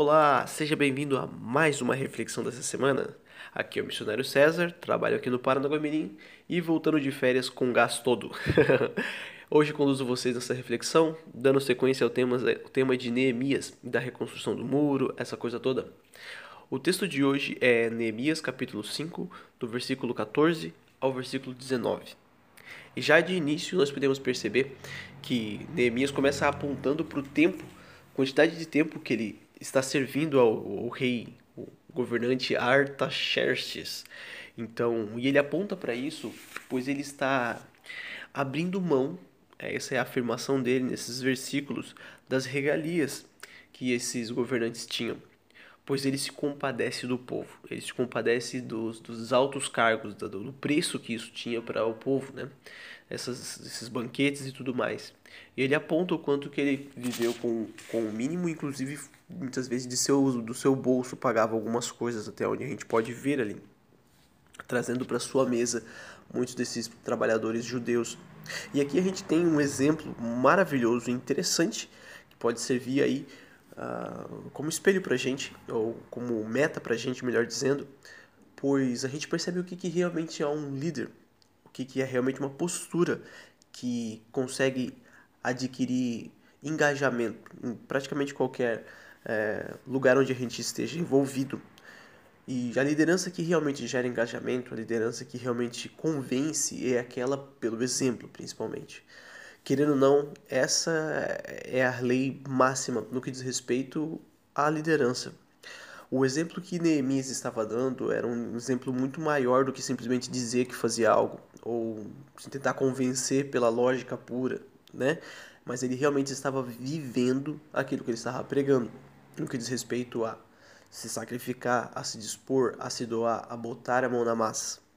Olá, seja bem-vindo a mais uma reflexão dessa semana. Aqui é o missionário César, trabalho aqui no Paranaguamirim e voltando de férias com gás todo. Hoje conduzo vocês nessa reflexão, dando sequência ao tema, ao tema de Neemias, da reconstrução do muro, essa coisa toda. O texto de hoje é Neemias capítulo 5, do versículo 14 ao versículo 19. E já de início nós podemos perceber que Neemias começa apontando para o tempo, quantidade de tempo que ele está servindo ao, ao rei, o governante Artaxerxes. Então, e ele aponta para isso, pois ele está abrindo mão, é, essa é a afirmação dele nesses versículos, das regalias que esses governantes tinham. Pois ele se compadece do povo, ele se compadece dos, dos altos cargos, do, do preço que isso tinha para o povo, né? Essas, esses banquetes e tudo mais. E ele aponta o quanto que ele viveu com, com o mínimo, inclusive muitas vezes de seu, do seu bolso pagava algumas coisas, até onde a gente pode ver ali, trazendo para sua mesa muitos desses trabalhadores judeus. E aqui a gente tem um exemplo maravilhoso interessante que pode servir aí uh, como espelho para a gente, ou como meta para a gente, melhor dizendo, pois a gente percebe o que, que realmente é um líder, o que, que é realmente uma postura que consegue adquirir engajamento em praticamente qualquer é, lugar onde a gente esteja envolvido. E a liderança que realmente gera engajamento, a liderança que realmente convence é aquela pelo exemplo, principalmente. Querendo ou não, essa é a lei máxima no que diz respeito à liderança. O exemplo que Neemias estava dando era um exemplo muito maior do que simplesmente dizer que fazia algo ou tentar convencer pela lógica pura, né? Mas ele realmente estava vivendo aquilo que ele estava pregando no que diz respeito a se sacrificar, a se dispor, a se doar, a botar a mão na massa.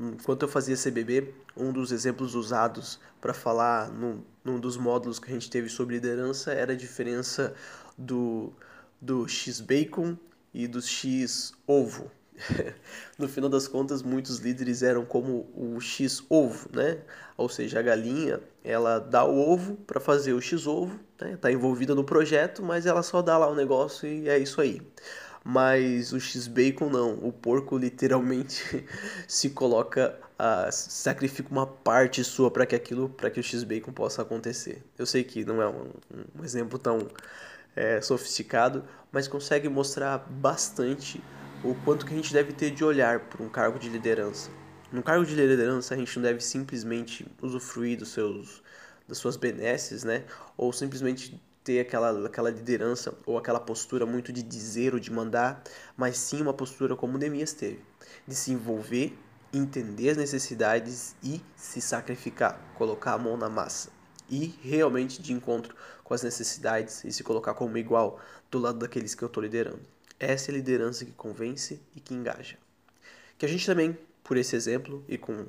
Enquanto eu fazia CBB, um dos exemplos usados para falar num, num dos módulos que a gente teve sobre liderança era a diferença do, do X-Bacon e do X-Ovo. no final das contas, muitos líderes eram como o X-ovo, né? Ou seja, a galinha, ela dá o ovo para fazer o X-ovo, né? Tá envolvida no projeto, mas ela só dá lá o negócio e é isso aí. Mas o X-bacon não, o porco literalmente se coloca, a, sacrifica uma parte sua para que aquilo, para que o X-bacon possa acontecer. Eu sei que não é um, um exemplo tão é, sofisticado, mas consegue mostrar bastante o quanto que a gente deve ter de olhar para um cargo de liderança. No cargo de liderança, a gente não deve simplesmente usufruir dos seus, das suas benesses, né? Ou simplesmente ter aquela, aquela liderança ou aquela postura muito de dizer ou de mandar, mas sim uma postura como Neemias teve, de se envolver, entender as necessidades e se sacrificar, colocar a mão na massa e realmente de encontro com as necessidades e se colocar como igual do lado daqueles que eu estou liderando. Essa é a liderança que convence e que engaja. Que a gente também, por esse exemplo e com,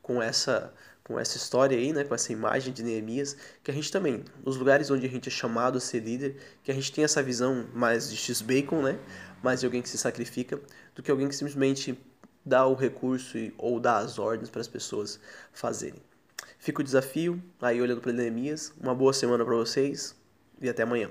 com essa com essa história aí, né, com essa imagem de Neemias, que a gente também, nos lugares onde a gente é chamado a ser líder, que a gente tem essa visão mais de X-Bacon, né, mais de alguém que se sacrifica, do que alguém que simplesmente dá o recurso e, ou dá as ordens para as pessoas fazerem. Fica o desafio, aí olhando para Neemias, uma boa semana para vocês e até amanhã.